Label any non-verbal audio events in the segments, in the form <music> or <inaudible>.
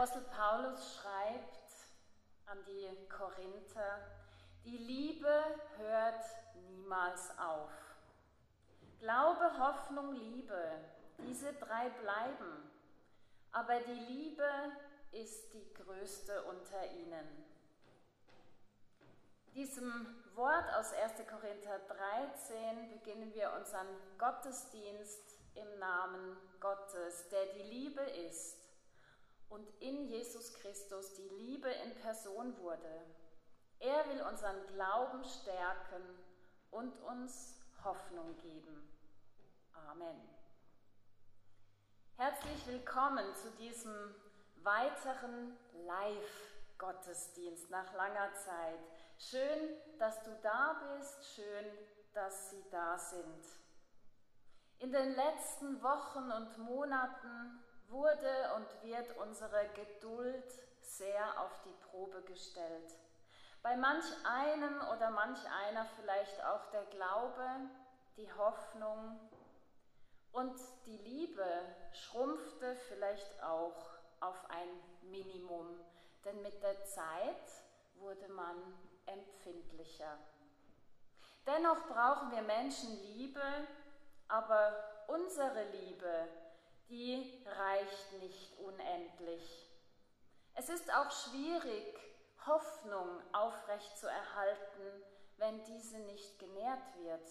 Apostel Paulus schreibt an die Korinther, die Liebe hört niemals auf. Glaube, Hoffnung, Liebe, diese drei bleiben, aber die Liebe ist die größte unter ihnen. Diesem Wort aus 1. Korinther 13 beginnen wir unseren Gottesdienst im Namen Gottes, der die Liebe ist und in Jesus Christus die Liebe in Person wurde. Er will unseren Glauben stärken und uns Hoffnung geben. Amen. Herzlich willkommen zu diesem weiteren Live-Gottesdienst nach langer Zeit. Schön, dass du da bist, schön, dass Sie da sind. In den letzten Wochen und Monaten wurde und wird unsere Geduld sehr auf die Probe gestellt. Bei manch einem oder manch einer vielleicht auch der Glaube, die Hoffnung und die Liebe schrumpfte vielleicht auch auf ein Minimum, denn mit der Zeit wurde man empfindlicher. Dennoch brauchen wir Menschen Liebe, aber unsere Liebe die reicht nicht unendlich. Es ist auch schwierig, Hoffnung aufrecht zu erhalten, wenn diese nicht genährt wird.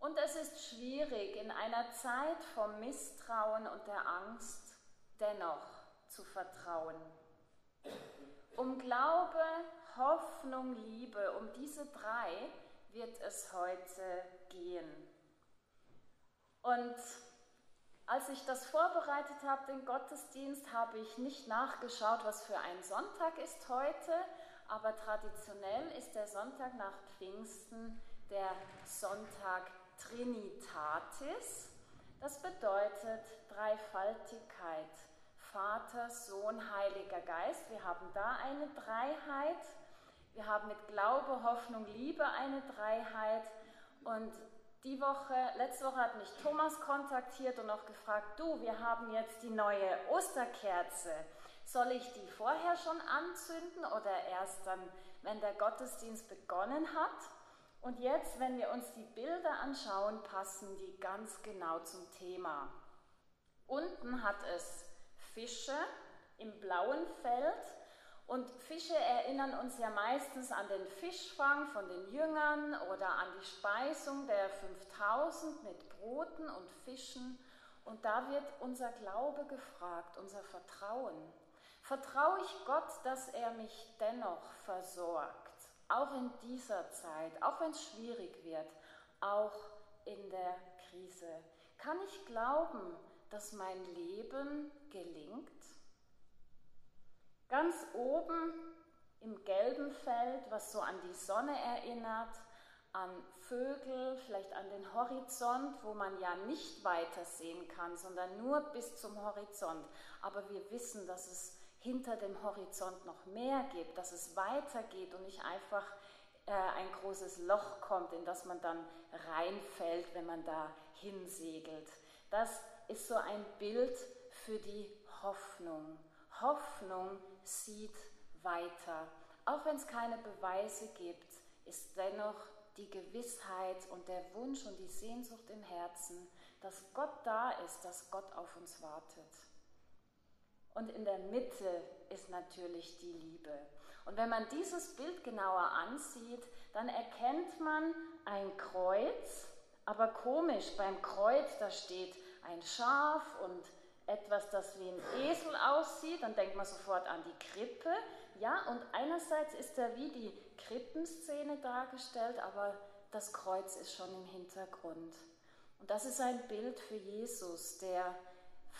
Und es ist schwierig, in einer Zeit vom Misstrauen und der Angst dennoch zu vertrauen. Um Glaube, Hoffnung, Liebe, um diese drei wird es heute gehen. Und als ich das vorbereitet habe, den Gottesdienst, habe ich nicht nachgeschaut, was für ein Sonntag ist heute, aber traditionell ist der Sonntag nach Pfingsten der Sonntag Trinitatis. Das bedeutet Dreifaltigkeit. Vater, Sohn, Heiliger Geist. Wir haben da eine Dreiheit. Wir haben mit Glaube, Hoffnung, Liebe eine Dreiheit. Und die Woche, letzte Woche hat mich Thomas kontaktiert und auch gefragt, du, wir haben jetzt die neue Osterkerze. Soll ich die vorher schon anzünden oder erst dann, wenn der Gottesdienst begonnen hat? Und jetzt, wenn wir uns die Bilder anschauen, passen die ganz genau zum Thema. Unten hat es Fische im blauen Feld und Fische erinnern uns ja meistens an den Fischfang von den Jüngern oder an die Speisung der 5000 mit Broten und Fischen. Und da wird unser Glaube gefragt, unser Vertrauen. Vertraue ich Gott, dass er mich dennoch versorgt, auch in dieser Zeit, auch wenn es schwierig wird, auch in der Krise? Kann ich glauben, dass mein Leben gelingt? Ganz oben im gelben Feld, was so an die Sonne erinnert, an Vögel, vielleicht an den Horizont, wo man ja nicht weiter sehen kann, sondern nur bis zum Horizont. Aber wir wissen, dass es hinter dem Horizont noch mehr gibt, dass es weitergeht und nicht einfach äh, ein großes Loch kommt, in das man dann reinfällt, wenn man da hinsegelt. Das ist so ein Bild für die Hoffnung. Hoffnung sieht weiter. Auch wenn es keine Beweise gibt, ist dennoch die Gewissheit und der Wunsch und die Sehnsucht im Herzen, dass Gott da ist, dass Gott auf uns wartet. Und in der Mitte ist natürlich die Liebe. Und wenn man dieses Bild genauer ansieht, dann erkennt man ein Kreuz, aber komisch, beim Kreuz, da steht ein Schaf und etwas, das wie ein Esel aussieht, dann denkt man sofort an die Krippe. Ja, und einerseits ist da wie die Krippenszene dargestellt, aber das Kreuz ist schon im Hintergrund. Und das ist ein Bild für Jesus, der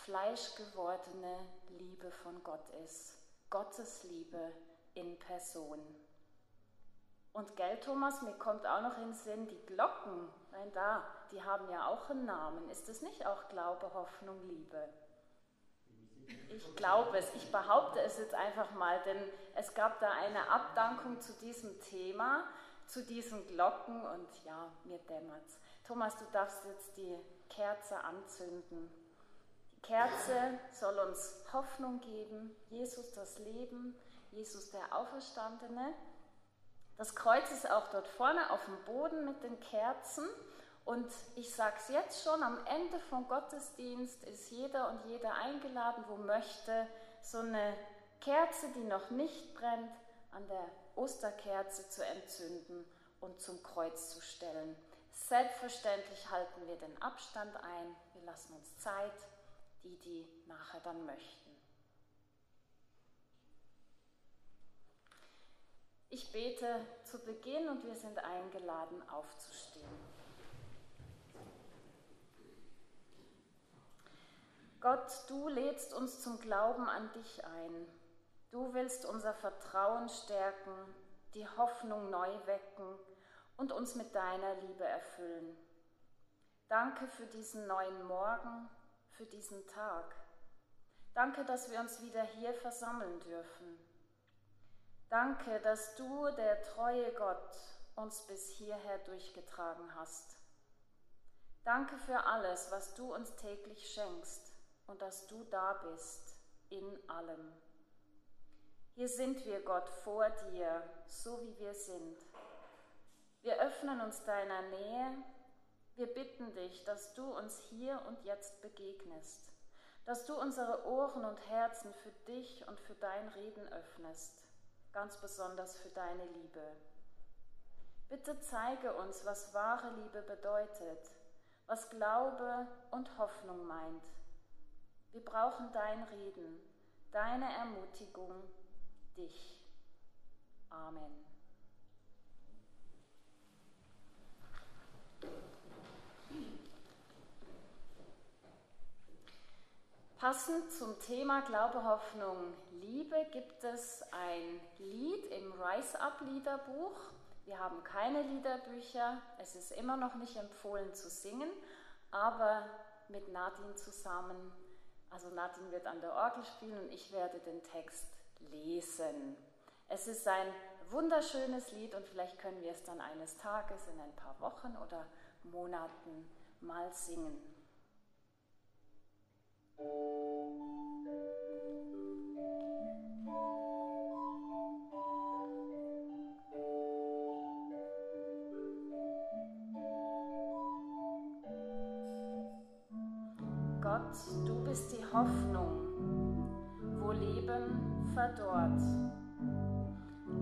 fleischgewordene Liebe von Gott ist. Gottes Liebe in Person. Und gell, Thomas, mir kommt auch noch in den Sinn, die Glocken, nein, da, die haben ja auch einen Namen. Ist das nicht auch Glaube, Hoffnung, Liebe? Ich glaube es, ich behaupte es jetzt einfach mal, denn es gab da eine Abdankung zu diesem Thema, zu diesen Glocken und ja, mir dämmert's. Thomas, du darfst jetzt die Kerze anzünden, die Kerze soll uns Hoffnung geben, Jesus das Leben, Jesus der Auferstandene. Das Kreuz ist auch dort vorne auf dem Boden mit den Kerzen. Und ich sage es jetzt schon, am Ende vom Gottesdienst ist jeder und jeder eingeladen, wo möchte, so eine Kerze, die noch nicht brennt, an der Osterkerze zu entzünden und zum Kreuz zu stellen. Selbstverständlich halten wir den Abstand ein, wir lassen uns Zeit, die, die nachher dann möchten. Ich bete zu Beginn und wir sind eingeladen aufzustehen. Gott, du lädst uns zum Glauben an dich ein. Du willst unser Vertrauen stärken, die Hoffnung neu wecken und uns mit deiner Liebe erfüllen. Danke für diesen neuen Morgen, für diesen Tag. Danke, dass wir uns wieder hier versammeln dürfen. Danke, dass du, der treue Gott, uns bis hierher durchgetragen hast. Danke für alles, was du uns täglich schenkst und dass du da bist in allem. Hier sind wir, Gott, vor dir, so wie wir sind. Wir öffnen uns deiner Nähe. Wir bitten dich, dass du uns hier und jetzt begegnest, dass du unsere Ohren und Herzen für dich und für dein Reden öffnest, ganz besonders für deine Liebe. Bitte zeige uns, was wahre Liebe bedeutet, was Glaube und Hoffnung meint. Wir brauchen dein Reden, deine Ermutigung, dich. Amen. Passend zum Thema Glaube, Hoffnung, Liebe gibt es ein Lied im Rise Up Liederbuch. Wir haben keine Liederbücher, es ist immer noch nicht empfohlen zu singen, aber mit Nadine zusammen, also Nadine wird an der Orgel spielen und ich werde den Text lesen. Es ist ein wunderschönes Lied und vielleicht können wir es dann eines Tages in ein paar Wochen oder Monaten mal singen. Gott, du bist die Hoffnung, wo Leben verdorrt.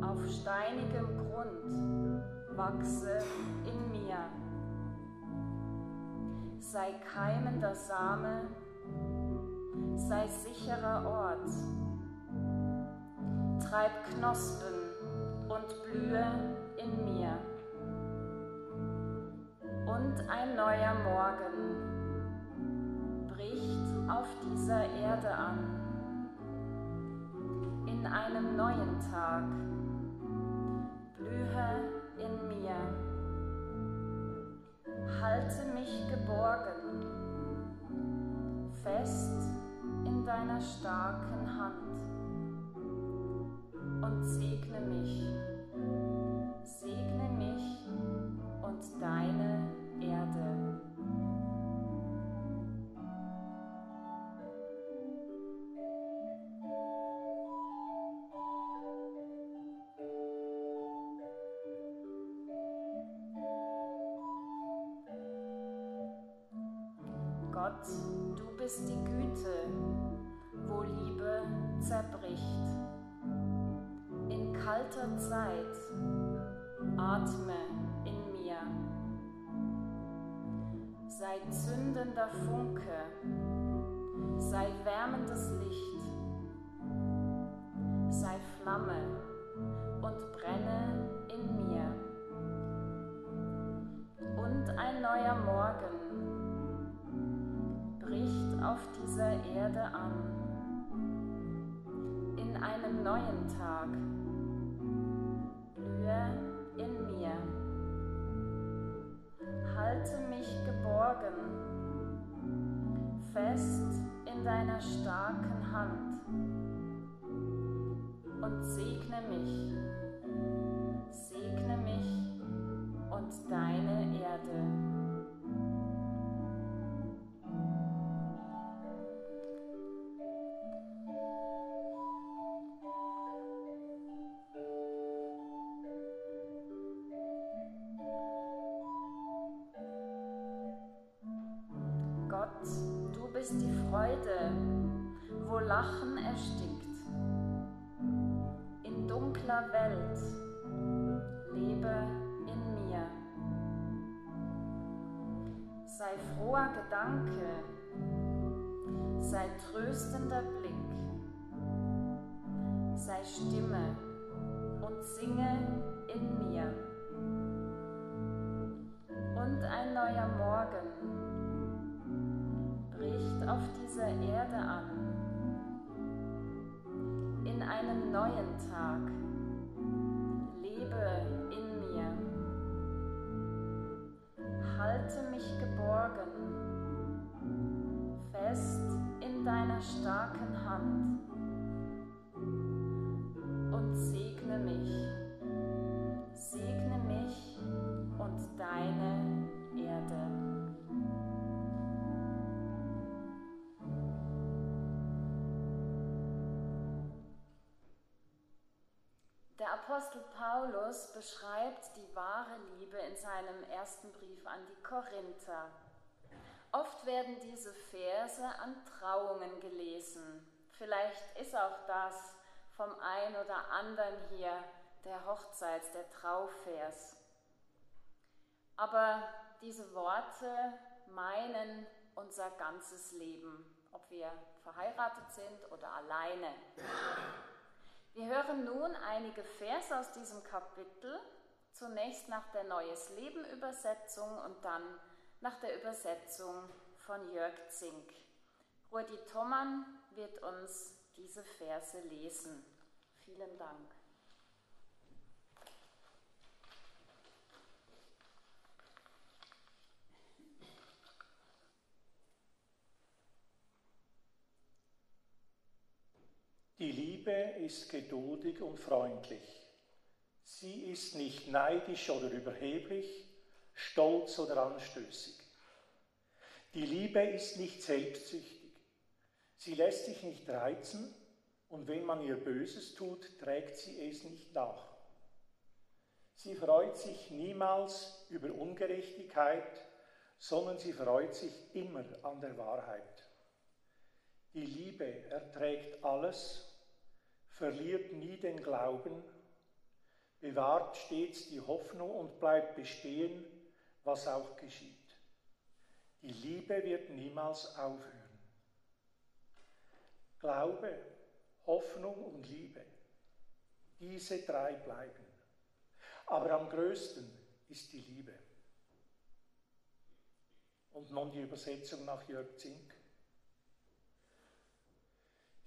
Auf steinigem Grund wachse in mir. Sei keimender Same, sei sicherer Ort. Treib Knospen und blühe in mir. Und ein neuer Morgen auf dieser Erde an. In einem neuen Tag blühe in mir. Halte mich geborgen, fest in deiner starken Hand und segne mich, Freude, wo Lachen erstickt. In dunkler Welt lebe in mir. Sei froher Gedanke, sei tröstender Blick, sei Stimme Apostel Paulus beschreibt die wahre Liebe in seinem ersten Brief an die Korinther. Oft werden diese Verse an Trauungen gelesen. Vielleicht ist auch das vom einen oder anderen hier der Hochzeits-, der Trauvers. Aber diese Worte meinen unser ganzes Leben, ob wir verheiratet sind oder alleine. Wir hören nun einige Verse aus diesem Kapitel, zunächst nach der Neues Leben Übersetzung und dann nach der Übersetzung von Jörg Zink. Rudi Thomann wird uns diese Verse lesen. Vielen Dank. Die Liebe ist geduldig und freundlich. Sie ist nicht neidisch oder überheblich, stolz oder anstößig. Die Liebe ist nicht selbstsüchtig. Sie lässt sich nicht reizen und wenn man ihr Böses tut, trägt sie es nicht nach. Sie freut sich niemals über Ungerechtigkeit, sondern sie freut sich immer an der Wahrheit. Die Liebe erträgt alles verliert nie den Glauben, bewahrt stets die Hoffnung und bleibt bestehen, was auch geschieht. Die Liebe wird niemals aufhören. Glaube, Hoffnung und Liebe, diese drei bleiben. Aber am größten ist die Liebe. Und nun die Übersetzung nach Jörg Zink.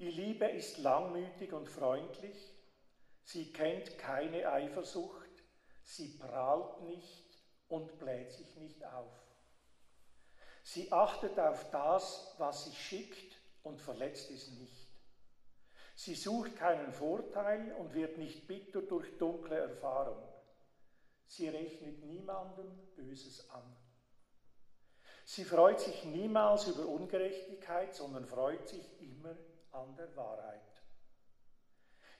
Die Liebe ist langmütig und freundlich, sie kennt keine Eifersucht, sie prahlt nicht und bläht sich nicht auf. Sie achtet auf das, was sich schickt und verletzt es nicht. Sie sucht keinen Vorteil und wird nicht bitter durch dunkle Erfahrung. Sie rechnet niemandem Böses an. Sie freut sich niemals über Ungerechtigkeit, sondern freut sich immer an der Wahrheit.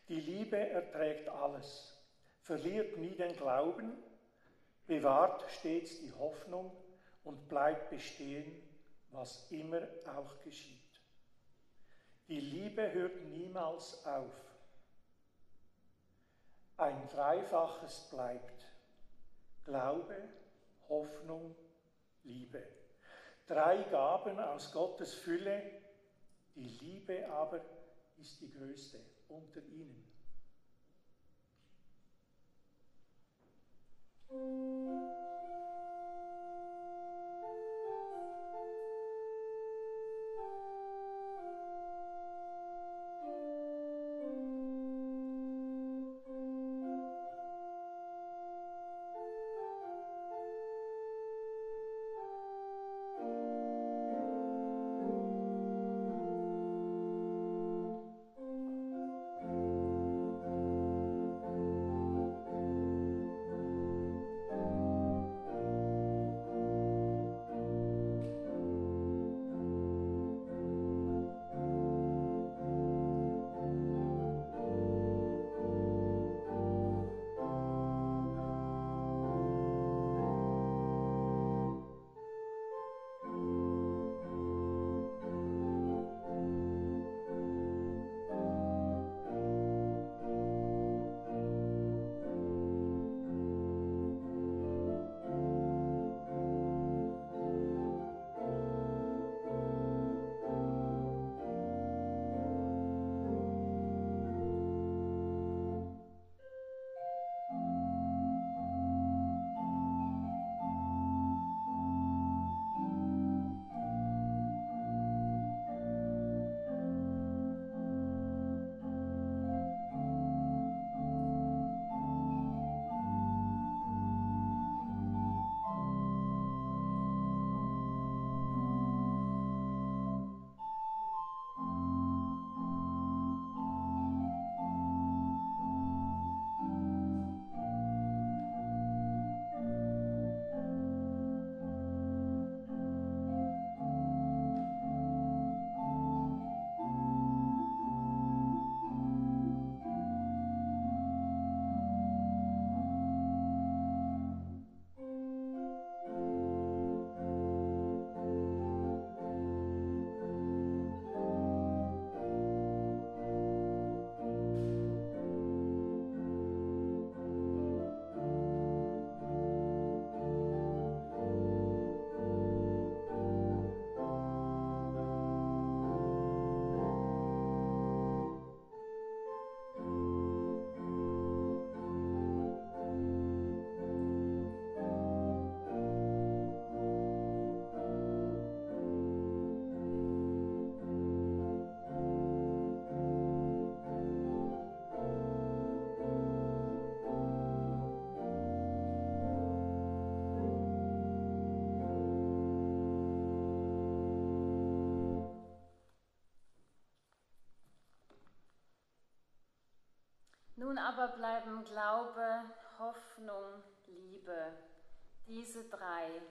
Die Liebe erträgt alles, verliert nie den Glauben, bewahrt stets die Hoffnung und bleibt bestehen, was immer auch geschieht. Die Liebe hört niemals auf. Ein Dreifaches bleibt. Glaube, Hoffnung, Liebe. Drei Gaben aus Gottes Fülle, die Liebe aber ist die größte unter ihnen. Musik Nun aber bleiben Glaube, Hoffnung, Liebe, diese drei,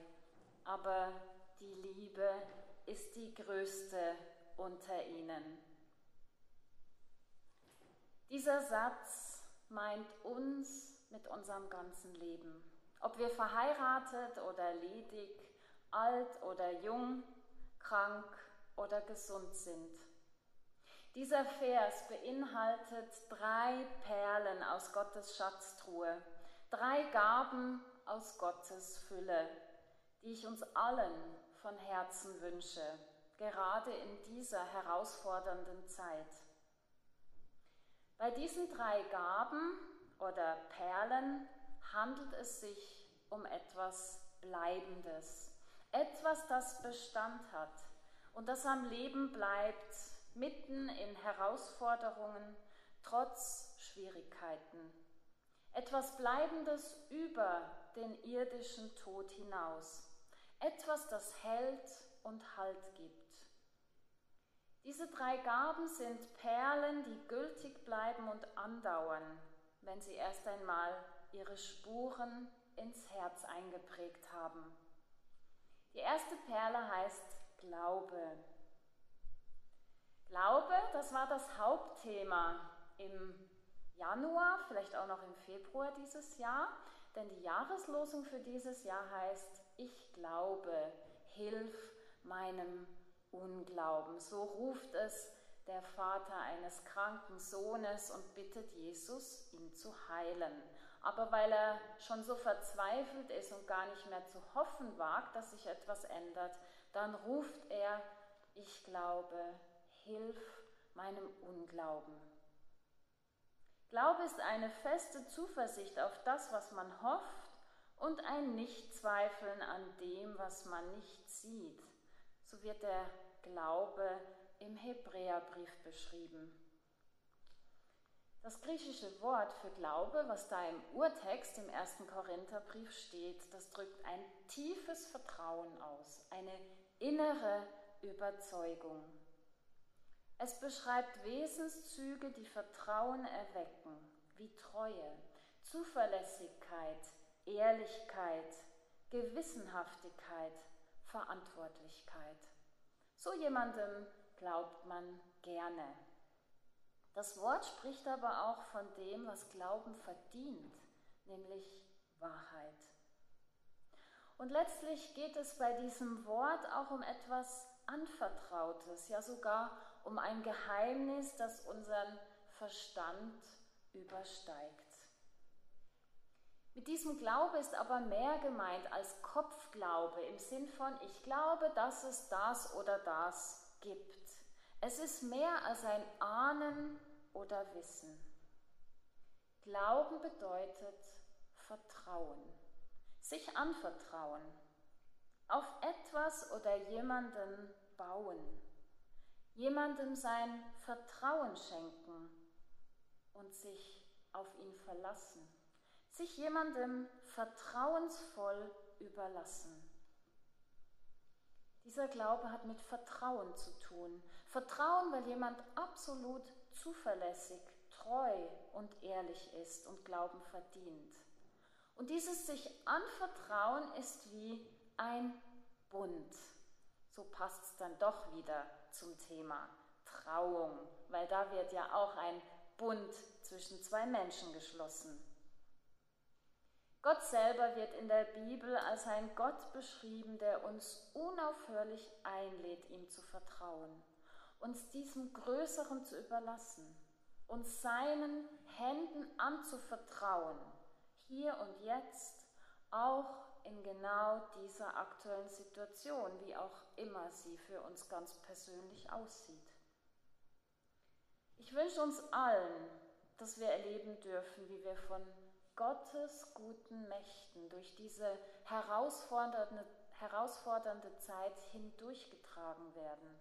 aber die Liebe ist die größte unter ihnen. Dieser Satz meint uns mit unserem ganzen Leben. Ob wir verheiratet oder ledig, alt oder jung, krank oder gesund sind. Dieser Vers beinhaltet drei Perlen aus Gottes Schatztruhe, drei Gaben aus Gottes Fülle, die ich uns allen von Herzen wünsche, gerade in dieser herausfordernden Zeit. Bei diesen drei Gaben oder Perlen handelt es sich um etwas Bleibendes, etwas, das Bestand hat und das am Leben bleibt, mitten in Herausforderungen, trotz Schwierigkeiten. Etwas Bleibendes über den irdischen Tod hinaus. Etwas, das hält und Halt gibt. Diese drei Gaben sind Perlen, die gültig bleiben und andauern, wenn sie erst einmal ihre Spuren ins Herz eingeprägt haben. Die erste Perle heißt Glaube. Glaube, das war das Hauptthema im Januar, vielleicht auch noch im Februar dieses Jahr, denn die Jahreslosung für dieses Jahr heißt, ich glaube, hilf meinem Unglauben. So ruft es der Vater eines kranken Sohnes und bittet Jesus, ihn zu heilen. Aber weil er schon so verzweifelt ist und gar nicht mehr zu hoffen wagt, dass sich etwas ändert, dann ruft er, ich glaube, hilf meinem Unglauben. Glaube ist eine feste Zuversicht auf das, was man hofft und ein Nichtzweifeln an dem, was man nicht sieht. So wird der Glaube im Hebräerbrief beschrieben. Das griechische Wort für Glaube, was da im Urtext im ersten Korintherbrief steht, das drückt ein tiefes Vertrauen aus, eine innere Überzeugung. Es beschreibt Wesenszüge, die Vertrauen erwecken, wie Treue, Zuverlässigkeit, Ehrlichkeit, Gewissenhaftigkeit, Verantwortlichkeit. So jemandem glaubt man gerne. Das Wort spricht aber auch von dem, was Glauben verdient, nämlich Wahrheit. Und letztlich geht es bei diesem Wort auch um etwas Anvertrautes, ja sogar um ein Geheimnis, das unseren Verstand übersteigt. Mit diesem Glaube ist aber mehr gemeint als Kopfglaube im Sinn von, ich glaube, dass es das oder das gibt. Es ist mehr als ein Ahnen oder Wissen. Glauben bedeutet Vertrauen, sich anvertrauen, auf etwas oder jemanden bauen, jemandem sein Vertrauen schenken und sich auf ihn verlassen, sich jemandem vertrauensvoll überlassen. Dieser Glaube hat mit Vertrauen zu tun. Vertrauen, weil jemand absolut zuverlässig, treu und ehrlich ist und Glauben verdient. Und dieses sich anvertrauen ist wie ein Bund. So passt es dann doch wieder zum Thema Trauung, weil da wird ja auch ein Bund zwischen zwei Menschen geschlossen. Gott selber wird in der Bibel als ein Gott beschrieben, der uns unaufhörlich einlädt, ihm zu vertrauen, uns diesem Größeren zu überlassen, uns seinen Händen anzuvertrauen, hier und jetzt, auch in genau dieser aktuellen Situation, wie auch immer sie für uns ganz persönlich aussieht. Ich wünsche uns allen, dass wir erleben dürfen, wie wir von Gottes guten Mächten durch diese herausfordernde, herausfordernde Zeit hindurchgetragen werden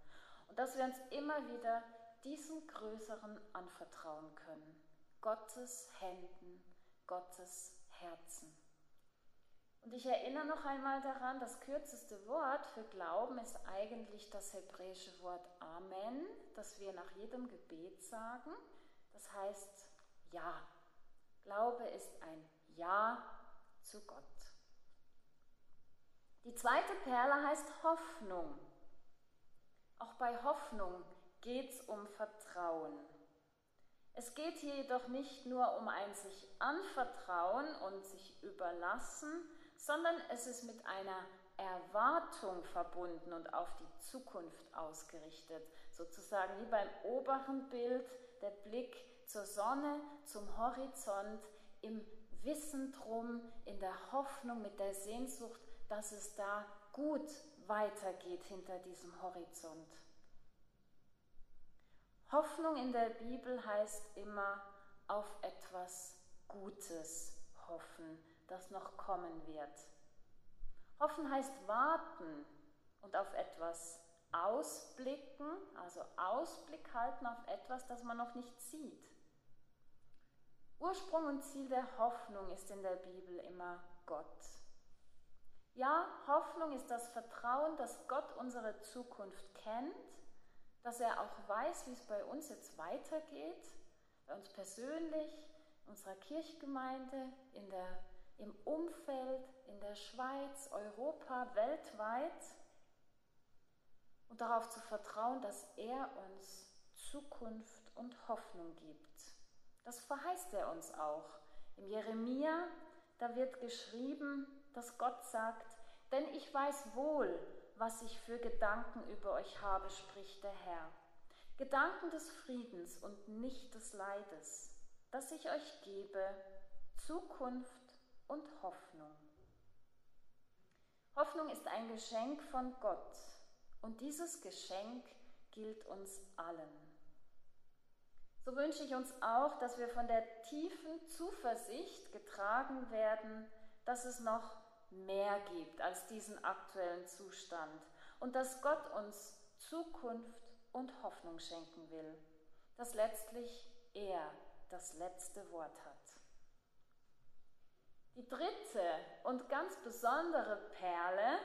und dass wir uns immer wieder diesen Größeren anvertrauen können. Gottes Händen, Gottes Herzen. Und ich erinnere noch einmal daran, das kürzeste Wort für Glauben ist eigentlich das hebräische Wort Amen, das wir nach jedem Gebet sagen. Das heißt Ja, Glaube ist ein Ja zu Gott. Die zweite Perle heißt Hoffnung. Auch bei Hoffnung geht es um Vertrauen. Es geht hier jedoch nicht nur um ein sich anvertrauen und sich überlassen, sondern es ist mit einer Erwartung verbunden und auf die Zukunft ausgerichtet. Sozusagen wie beim oberen Bild der Blick zur Sonne, zum Horizont, im Wissen drum, in der Hoffnung, mit der Sehnsucht, dass es da gut weitergeht hinter diesem Horizont. Hoffnung in der Bibel heißt immer auf etwas Gutes hoffen, das noch kommen wird. Hoffen heißt warten und auf etwas ausblicken, also Ausblick halten auf etwas, das man noch nicht sieht. Ursprung und Ziel der Hoffnung ist in der Bibel immer Gott. Ja, Hoffnung ist das Vertrauen, dass Gott unsere Zukunft kennt, dass er auch weiß, wie es bei uns jetzt weitergeht, bei uns persönlich, in unserer Kirchgemeinde, in der, im Umfeld, in der Schweiz, Europa, weltweit. Und darauf zu vertrauen, dass er uns Zukunft und Hoffnung gibt. Das verheißt er uns auch. Im Jeremia, da wird geschrieben, dass Gott sagt, denn ich weiß wohl, was ich für Gedanken über euch habe, spricht der Herr. Gedanken des Friedens und nicht des Leides, dass ich euch gebe, Zukunft und Hoffnung. Hoffnung ist ein Geschenk von Gott und dieses Geschenk gilt uns allen. So wünsche ich uns auch, dass wir von der tiefen Zuversicht getragen werden, dass es noch mehr gibt als diesen aktuellen Zustand und dass Gott uns Zukunft und Hoffnung schenken will, dass letztlich er das letzte Wort hat. Die dritte und ganz besondere Perle,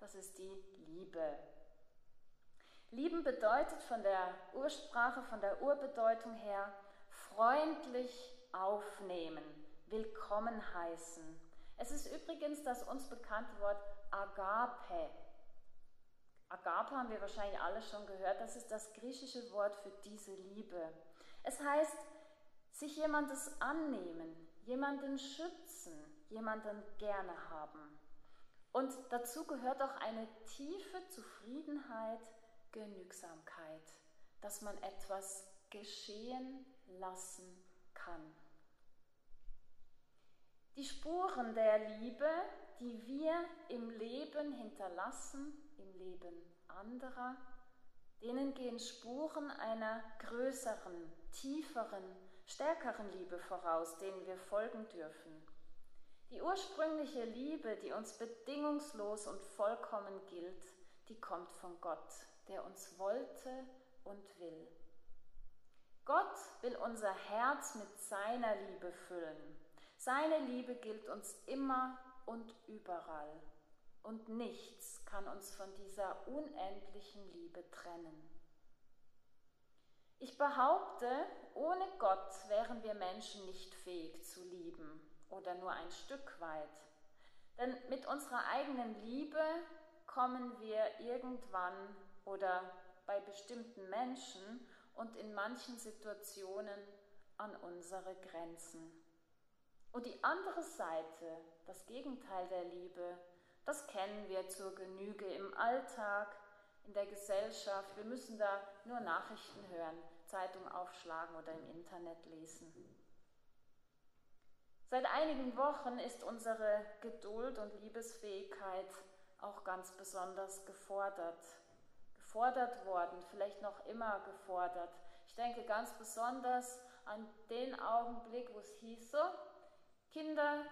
das ist die Liebe. Lieben bedeutet von der Ursprache, von der Urbedeutung her freundlich aufnehmen, willkommen heißen, es ist übrigens das uns bekannte Wort Agape. Agape haben wir wahrscheinlich alle schon gehört, das ist das griechische Wort für diese Liebe. Es heißt, sich jemandes annehmen, jemanden schützen, jemanden gerne haben. Und dazu gehört auch eine tiefe Zufriedenheit, Genügsamkeit, dass man etwas geschehen lassen kann. Die Spuren der Liebe, die wir im Leben hinterlassen, im Leben anderer, denen gehen Spuren einer größeren, tieferen, stärkeren Liebe voraus, denen wir folgen dürfen. Die ursprüngliche Liebe, die uns bedingungslos und vollkommen gilt, die kommt von Gott, der uns wollte und will. Gott will unser Herz mit seiner Liebe füllen seine Liebe gilt uns immer und überall. Und nichts kann uns von dieser unendlichen Liebe trennen. Ich behaupte, ohne Gott wären wir Menschen nicht fähig zu lieben oder nur ein Stück weit. Denn mit unserer eigenen Liebe kommen wir irgendwann oder bei bestimmten Menschen und in manchen Situationen an unsere Grenzen. Und die andere Seite, das Gegenteil der Liebe, das kennen wir zur Genüge im Alltag, in der Gesellschaft. Wir müssen da nur Nachrichten hören, Zeitung aufschlagen oder im Internet lesen. Seit einigen Wochen ist unsere Geduld und Liebesfähigkeit auch ganz besonders gefordert. Gefordert worden, vielleicht noch immer gefordert. Ich denke ganz besonders an den Augenblick, wo es hieß, Kinder,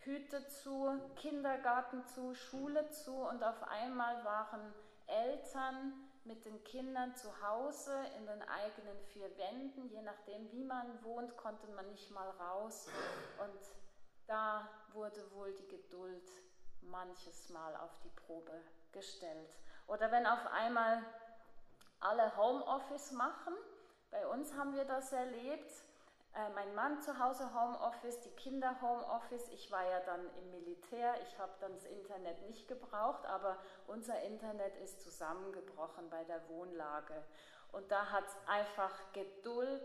Hüte zu, Kindergarten zu, Schule zu und auf einmal waren Eltern mit den Kindern zu Hause in den eigenen vier Wänden. Je nachdem, wie man wohnt, konnte man nicht mal raus. Und da wurde wohl die Geduld manches Mal auf die Probe gestellt. Oder wenn auf einmal alle Homeoffice machen, bei uns haben wir das erlebt, Äh, mein Mann zu Hause Homeoffice, die Kinder Homeoffice. Ich war ja dann im Militär, ich habe dann das Internet nicht gebraucht, aber unser Internet ist zusammengebrochen bei der Wohnlage. Und da hat es einfach Geduld,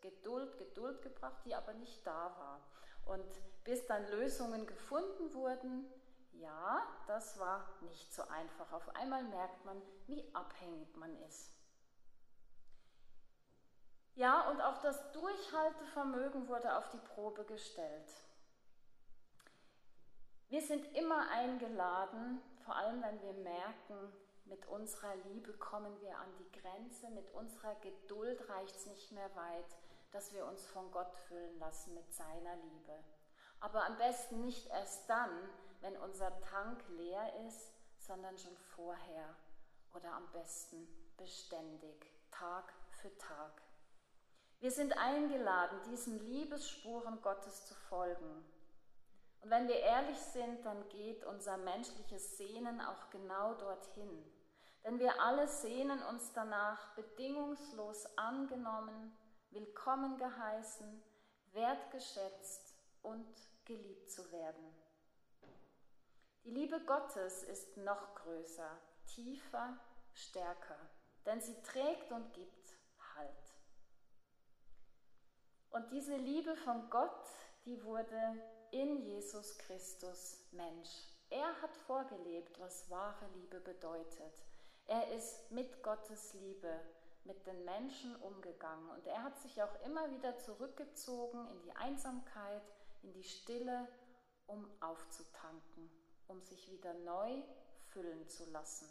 Geduld, Geduld gebracht, die aber nicht da war. Und bis dann Lösungen gefunden wurden, ja, das war nicht so einfach. Auf einmal merkt man, wie abhängig man ist. Ja, und auch das Durchhaltevermögen wurde auf die Probe gestellt. Wir sind immer eingeladen, vor allem wenn wir merken, mit unserer Liebe kommen wir an die Grenze, mit unserer Geduld reicht es nicht mehr weit, dass wir uns von Gott füllen lassen mit seiner Liebe. Aber am besten nicht erst dann, wenn unser Tank leer ist, sondern schon vorher oder am besten beständig, Tag für Tag. Wir sind eingeladen, diesen Liebesspuren Gottes zu folgen. Und wenn wir ehrlich sind, dann geht unser menschliches Sehnen auch genau dorthin. Denn wir alle sehnen uns danach, bedingungslos angenommen, willkommen geheißen, wertgeschätzt und geliebt zu werden. Die Liebe Gottes ist noch größer, tiefer, stärker, denn sie trägt und gibt Halt. Und diese Liebe von Gott, die wurde in Jesus Christus Mensch. Er hat vorgelebt, was wahre Liebe bedeutet. Er ist mit Gottes Liebe mit den Menschen umgegangen und er hat sich auch immer wieder zurückgezogen in die Einsamkeit, in die Stille, um aufzutanken, um sich wieder neu füllen zu lassen.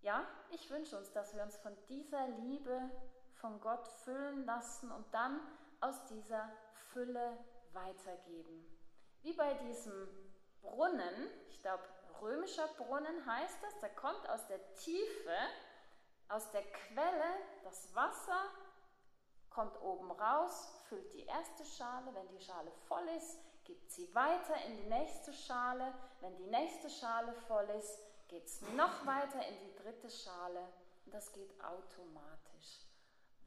Ja, ich wünsche uns, dass wir uns von dieser Liebe von Gott füllen lassen und dann aus dieser Fülle weitergeben. Wie bei diesem Brunnen, ich glaube römischer Brunnen heißt das, der kommt aus der Tiefe, aus der Quelle, das Wasser kommt oben raus, füllt die erste Schale, wenn die Schale voll ist, gibt sie weiter in die nächste Schale, wenn die nächste Schale voll ist, geht es noch weiter in die dritte Schale und das geht automatisch.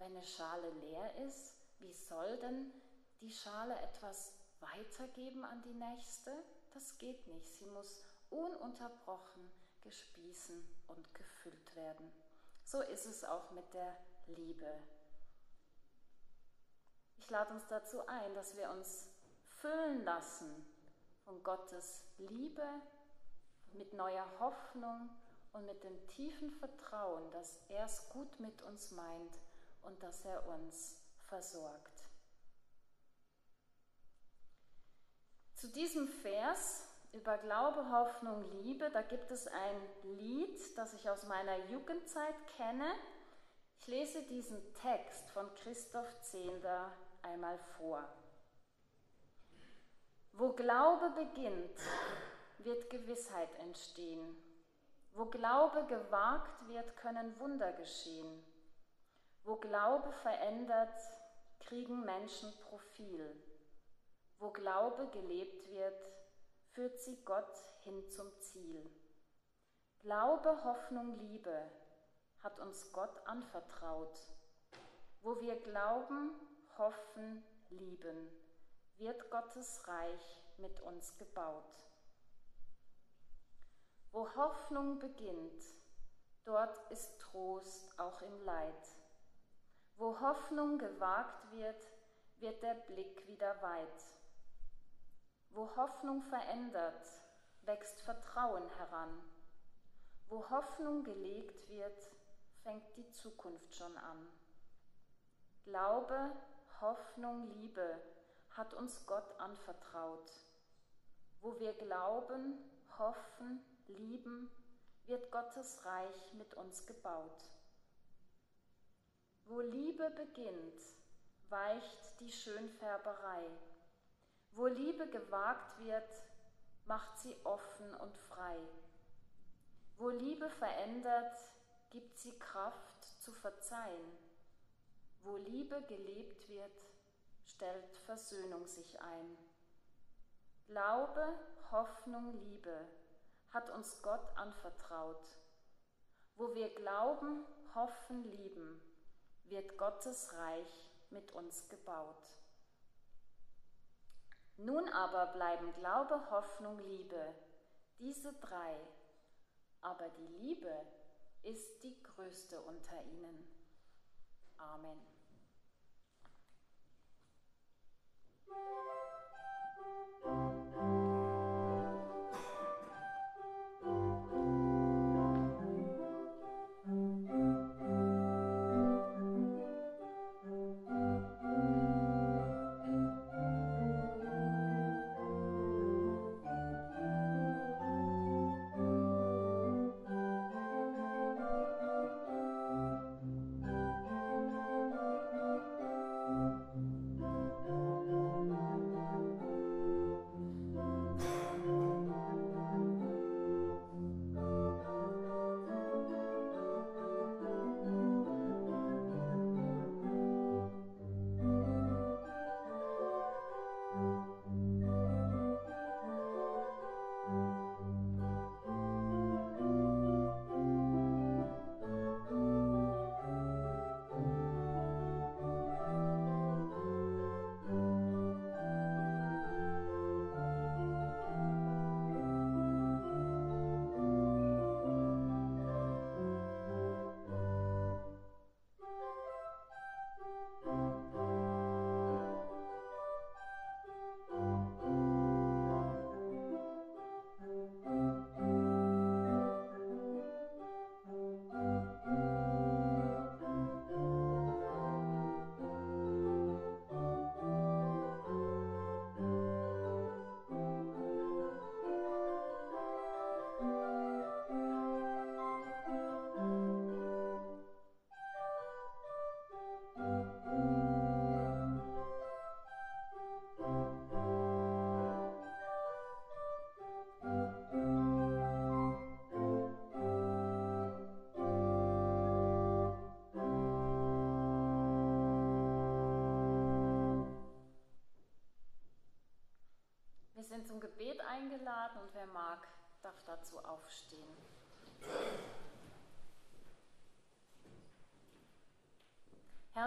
Wenn eine Schale leer ist, wie soll denn die Schale etwas weitergeben an die nächste? Das geht nicht. Sie muss ununterbrochen gespießen und gefüllt werden. So ist es auch mit der Liebe. Ich lade uns dazu ein, dass wir uns füllen lassen von Gottes Liebe, mit neuer Hoffnung und mit dem tiefen Vertrauen, dass er es gut mit uns meint und dass er uns versorgt. Zu diesem Vers über Glaube, Hoffnung, Liebe, da gibt es ein Lied, das ich aus meiner Jugendzeit kenne. Ich lese diesen Text von Christoph Zehnder einmal vor. Wo Glaube beginnt, wird Gewissheit entstehen. Wo Glaube gewagt wird, können Wunder geschehen. Wo Glaube verändert, kriegen Menschen Profil. Wo Glaube gelebt wird, führt sie Gott hin zum Ziel. Glaube, Hoffnung, Liebe hat uns Gott anvertraut. Wo wir glauben, hoffen, lieben, wird Gottes Reich mit uns gebaut. Wo Hoffnung beginnt, dort ist Trost auch im Leid. Wo Hoffnung gewagt wird, wird der Blick wieder weit. Wo Hoffnung verändert, wächst Vertrauen heran. Wo Hoffnung gelegt wird, fängt die Zukunft schon an. Glaube, Hoffnung, Liebe hat uns Gott anvertraut. Wo wir glauben, hoffen, lieben, wird Gottes Reich mit uns gebaut. Wo Liebe beginnt, weicht die Schönfärberei. Wo Liebe gewagt wird, macht sie offen und frei. Wo Liebe verändert, gibt sie Kraft zu verzeihen. Wo Liebe gelebt wird, stellt Versöhnung sich ein. Glaube, Hoffnung, Liebe hat uns Gott anvertraut. Wo wir glauben, hoffen, lieben, wird Gottes Reich mit uns gebaut. Nun aber bleiben Glaube, Hoffnung, Liebe, diese drei, aber die Liebe ist die größte unter ihnen. Amen. sind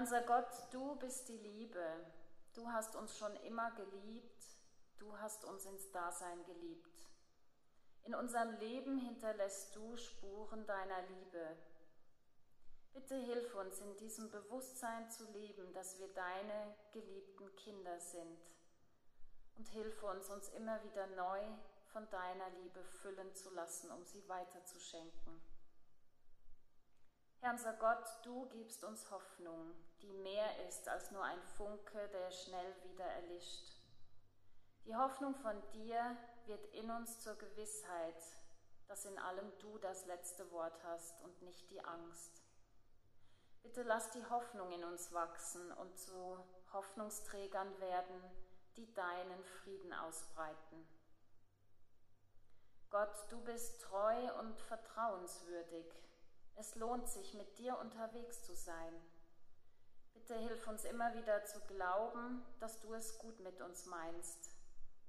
unser Gott, du bist die Liebe. Du hast uns schon immer geliebt. Du hast uns ins Dasein geliebt. In unserem Leben hinterlässt du Spuren deiner Liebe. Bitte hilf uns, in diesem Bewusstsein zu leben, dass wir deine geliebten Kinder sind und hilf uns, uns immer wieder neu von deiner Liebe füllen zu lassen, um sie weiterzuschenken. Herr unser Gott, du gibst uns Hoffnung, die mehr ist als nur ein Funke, der schnell wieder erlischt. Die Hoffnung von dir wird in uns zur Gewissheit, dass in allem du das letzte Wort hast und nicht die Angst. Bitte lass die Hoffnung in uns wachsen und zu Hoffnungsträgern werden, die deinen Frieden ausbreiten. Gott, du bist treu und vertrauenswürdig. Es lohnt sich, mit dir unterwegs zu sein. Bitte hilf uns immer wieder zu glauben, dass du es gut mit uns meinst.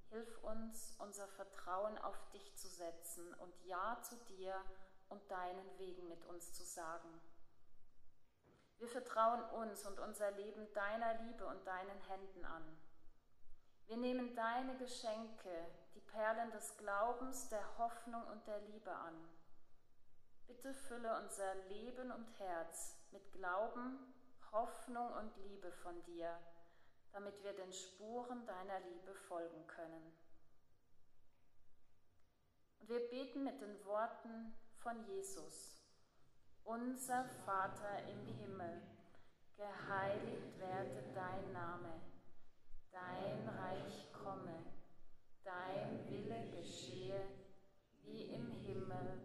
Hilf uns, unser Vertrauen auf dich zu setzen und Ja zu dir und deinen Wegen mit uns zu sagen. Wir vertrauen uns und unser Leben deiner Liebe und deinen Händen an. Wir nehmen deine Geschenke, die Perlen des Glaubens, der Hoffnung und der Liebe an. Bitte fülle unser Leben und Herz mit Glauben, Hoffnung und Liebe von dir, damit wir den Spuren deiner Liebe folgen können. Und wir beten mit den Worten von Jesus. Unser Vater im Himmel, geheiligt werde dein Name dein Reich komme, dein Wille geschehe, wie im Himmel,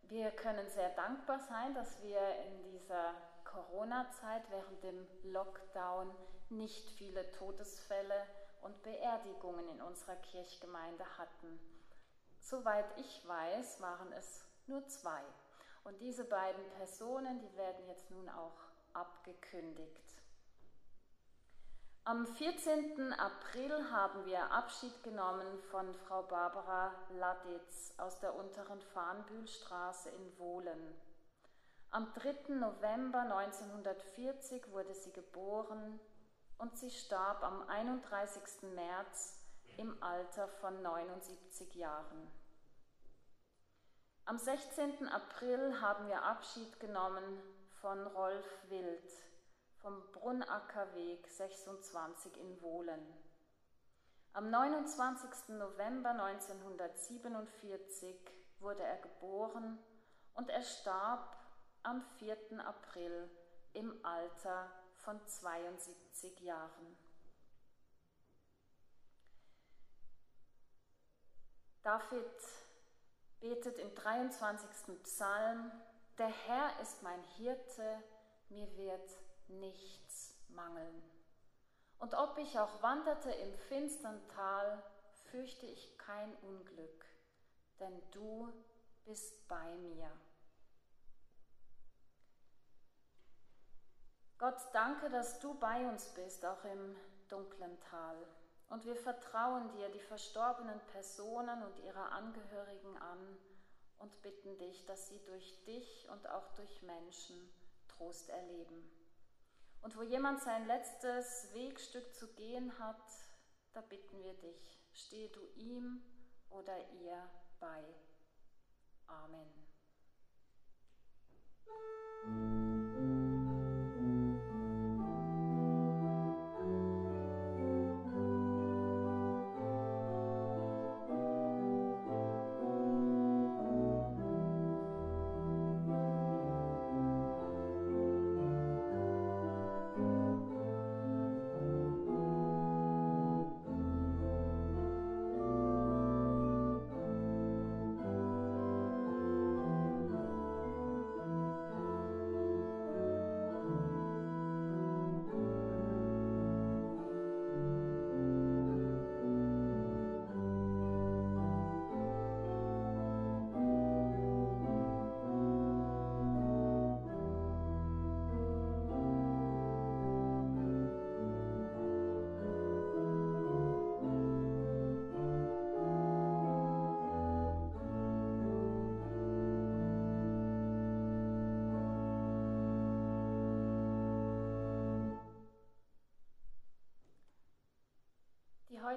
Wir können sehr dankbar sein, dass wir in dieser Corona-Zeit während dem Lockdown nicht viele Todesfälle und Beerdigungen in unserer Kirchgemeinde hatten. Soweit ich weiß, waren es nur zwei. Und diese beiden Personen, die werden jetzt nun auch abgekündigt. Am 14. April haben wir Abschied genommen von Frau Barbara Laditz aus der unteren Farnbühlstraße in Wohlen. Am 3. November 1940 wurde sie geboren und sie starb am 31. März im Alter von 79 Jahren. Am 16. April haben wir Abschied genommen von Rolf Wild vom Brunnackerweg 26 in Wohlen. Am 29. November 1947 wurde er geboren und er starb am 4. April im Alter von 72 Jahren. David betet im 23. Psalm, der Herr ist mein Hirte, mir wird nichts mangeln. Und ob ich auch wanderte im finstern Tal, fürchte ich kein Unglück, denn du bist bei mir. Gott, danke, dass du bei uns bist, auch im dunklen Tal. Und wir vertrauen dir die verstorbenen Personen und ihre Angehörigen an und bitten dich, dass sie durch dich und auch durch Menschen Trost erleben. Und wo jemand sein letztes Wegstück zu gehen hat, da bitten wir dich, steh du ihm oder ihr bei. Amen.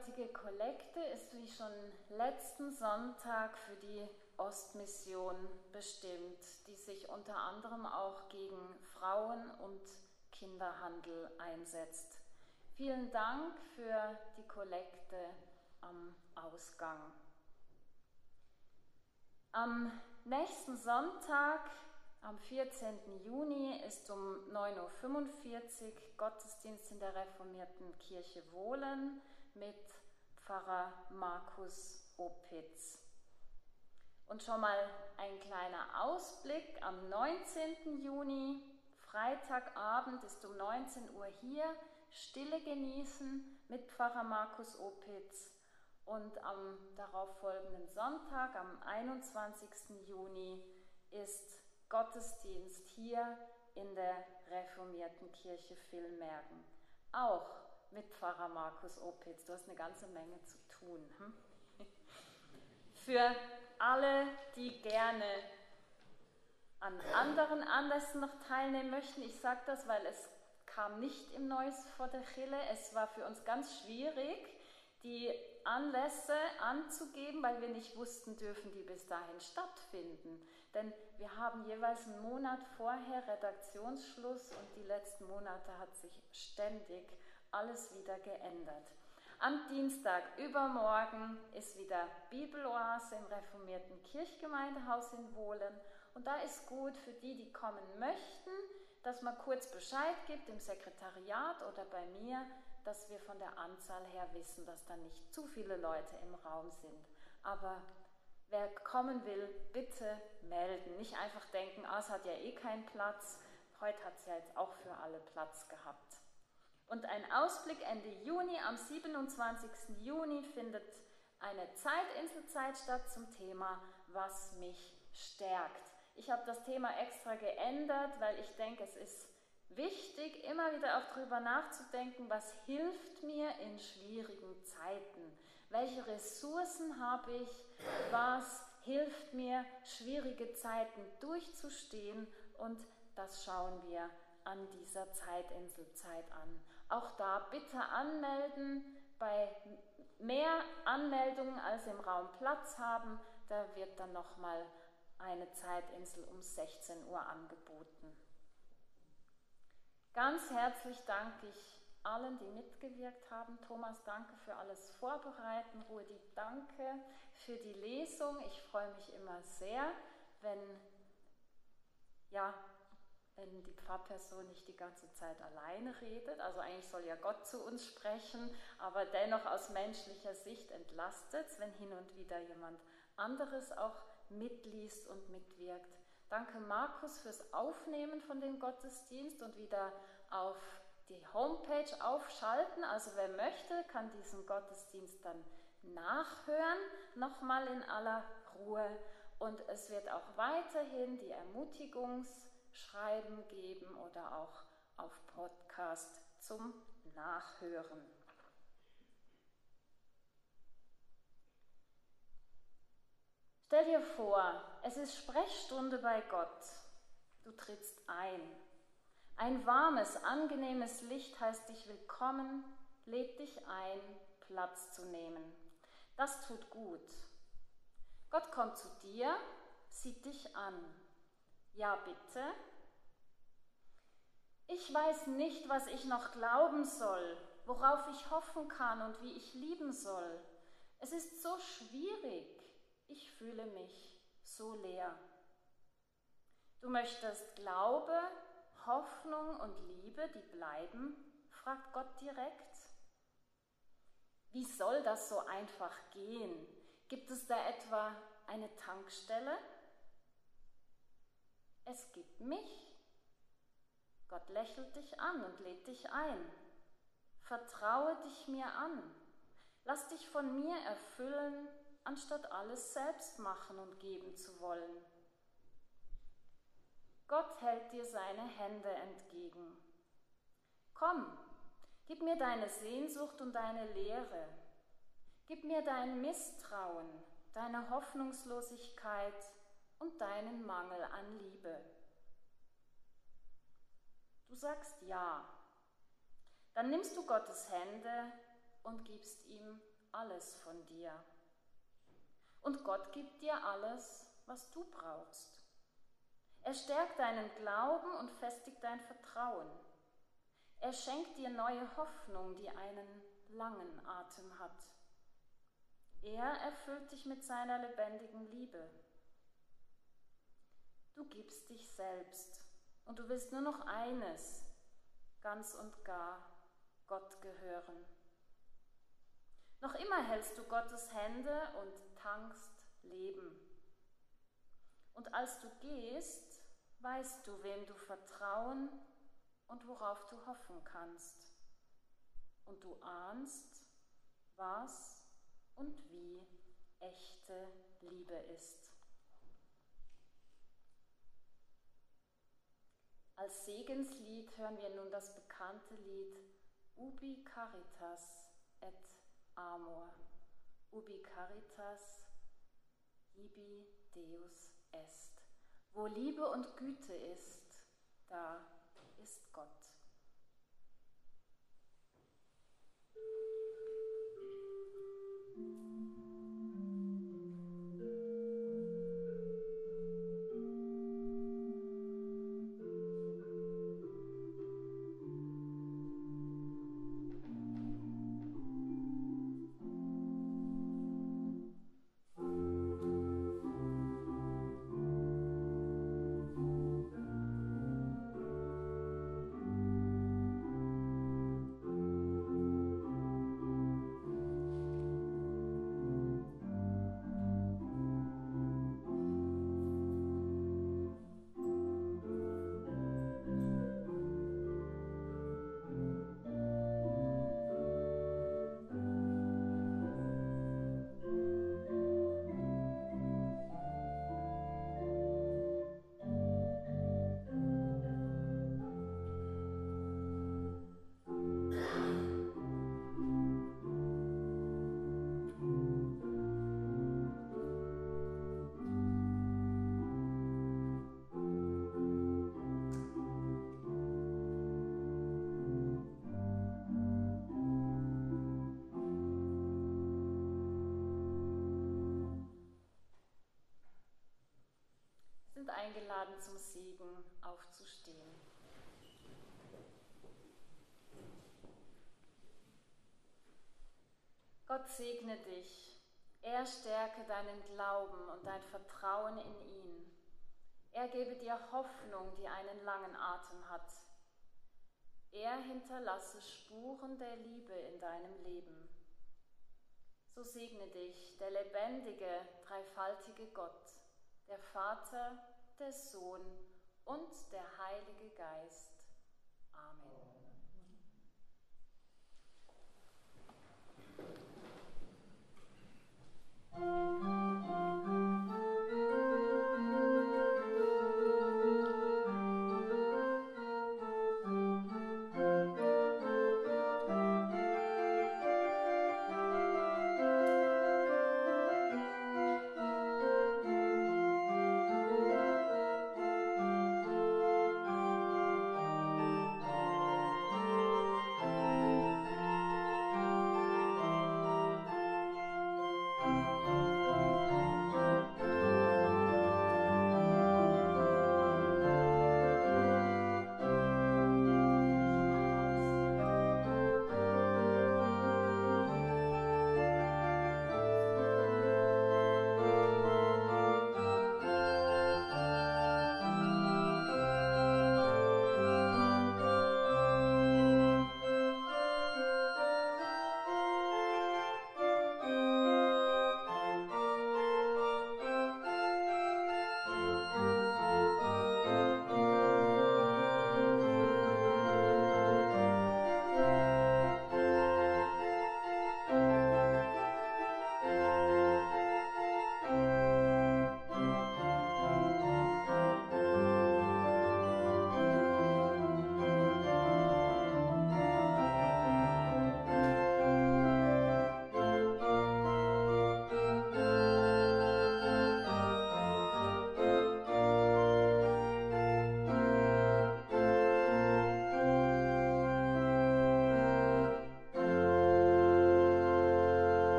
Heutige Kollekte ist wie schon letzten Sonntag für die Ostmission bestimmt, die sich unter anderem auch gegen Frauen- und Kinderhandel einsetzt. Vielen Dank für die Kollekte am Ausgang. Am nächsten Sonntag, am 14. Juni, ist um 9.45 Uhr Gottesdienst in der reformierten Kirche Wohlen mit Pfarrer Markus Opitz. Und schon mal ein kleiner Ausblick. Am 19. Juni, Freitagabend, ist um 19 Uhr hier Stille genießen mit Pfarrer Markus Opitz. Und am darauffolgenden Sonntag, am 21. Juni, ist Gottesdienst hier in der reformierten Kirche Villmergen. Auch mit Pfarrer Markus Opitz. Du hast eine ganze Menge zu tun. Hm? <laughs> Für alle, die gerne an anderen Anlässen noch teilnehmen möchten, ich sage das, weil es kam nicht im Neues vor der Chille. Es war für uns ganz schwierig, die Anlässe anzugeben, weil wir nicht wussten, dürfen die bis dahin stattfinden. Denn wir haben jeweils einen Monat vorher Redaktionsschluss und die letzten Monate hat sich ständig alles wieder geändert. Am Dienstag übermorgen ist wieder Bibeloase im reformierten Kirchgemeindehaus in Wohlen. Und da ist gut für die, die kommen möchten, dass man kurz Bescheid gibt im Sekretariat oder bei mir, dass wir von der Anzahl her wissen, dass da nicht zu viele Leute im Raum sind. Aber Wer kommen will, bitte melden. Nicht einfach denken, ah, es hat ja eh keinen Platz. Heute hat es ja jetzt auch für alle Platz gehabt. Und ein Ausblick Ende Juni, am 27. Juni findet eine Zeitinselzeit statt zum Thema, was mich stärkt. Ich habe das Thema extra geändert, weil ich denke, es ist wichtig, immer wieder auch darüber nachzudenken, was hilft mir in schwierigen Zeiten. Welche Ressourcen habe ich? Was hilft mir, schwierige Zeiten durchzustehen? Und das schauen wir an dieser Zeitinselzeit an. Auch da bitte anmelden. Bei mehr Anmeldungen als im Raum Platz haben, da wird dann nochmal eine Zeitinsel um 16 Uhr angeboten. Ganz herzlich danke ich allen, die mitgewirkt haben. Thomas, danke für alles Vorbereiten. Rudi, danke für die Lesung. Ich freue mich immer sehr, wenn, ja, wenn die Pfarrperson nicht die ganze Zeit alleine redet. Also eigentlich soll ja Gott zu uns sprechen, aber dennoch aus menschlicher Sicht entlastet es, wenn hin und wieder jemand anderes auch mitliest und mitwirkt. Danke Markus fürs Aufnehmen von dem Gottesdienst und wieder auf die Homepage aufschalten. Also wer möchte, kann diesen Gottesdienst dann nachhören, nochmal in aller Ruhe. Und es wird auch weiterhin die Ermutigungsschreiben geben oder auch auf Podcast zum Nachhören. Stell dir vor, es ist Sprechstunde bei Gott. Du trittst ein. Ein warmes, angenehmes Licht heißt dich willkommen, lädt dich ein, Platz zu nehmen. Das tut gut. Gott kommt zu dir, sieht dich an. Ja, bitte. Ich weiß nicht, was ich noch glauben soll, worauf ich hoffen kann und wie ich lieben soll. Es ist so schwierig. Ich fühle mich so leer. Du möchtest Glaube, Hoffnung und Liebe, die bleiben? fragt Gott direkt. Wie soll das so einfach gehen? Gibt es da etwa eine Tankstelle? Es gibt mich. Gott lächelt dich an und lädt dich ein. Vertraue dich mir an. Lass dich von mir erfüllen, anstatt alles selbst machen und geben zu wollen. Gott hält dir seine Hände entgegen. Komm, gib mir deine Sehnsucht und deine Lehre. Gib mir dein Misstrauen, deine Hoffnungslosigkeit und deinen Mangel an Liebe. Du sagst ja. Dann nimmst du Gottes Hände und gibst ihm alles von dir. Und Gott gibt dir alles, was du brauchst. Er stärkt deinen Glauben und festigt dein Vertrauen. Er schenkt dir neue Hoffnung, die einen langen Atem hat. Er erfüllt dich mit seiner lebendigen Liebe. Du gibst dich selbst und du willst nur noch eines, ganz und gar Gott gehören. Noch immer hältst du Gottes Hände und tankst Leben. Und als du gehst, weißt du, wem du vertrauen und worauf du hoffen kannst. Und du ahnst, was und wie echte Liebe ist. Als Segenslied hören wir nun das bekannte Lied Ubi Caritas et Amor. Ubi Caritas ibi Deus est. Wo Liebe und Güte ist, da ist Gott. eingeladen, zum Segen aufzustehen. Gott segne dich. Er stärke deinen Glauben und dein Vertrauen in ihn. Er gebe dir Hoffnung, die einen langen Atem hat. Er hinterlasse Spuren der Liebe in deinem Leben. So segne dich der lebendige, dreifaltige Gott, der Vater, der Sohn und der Heilige Geist. Amen.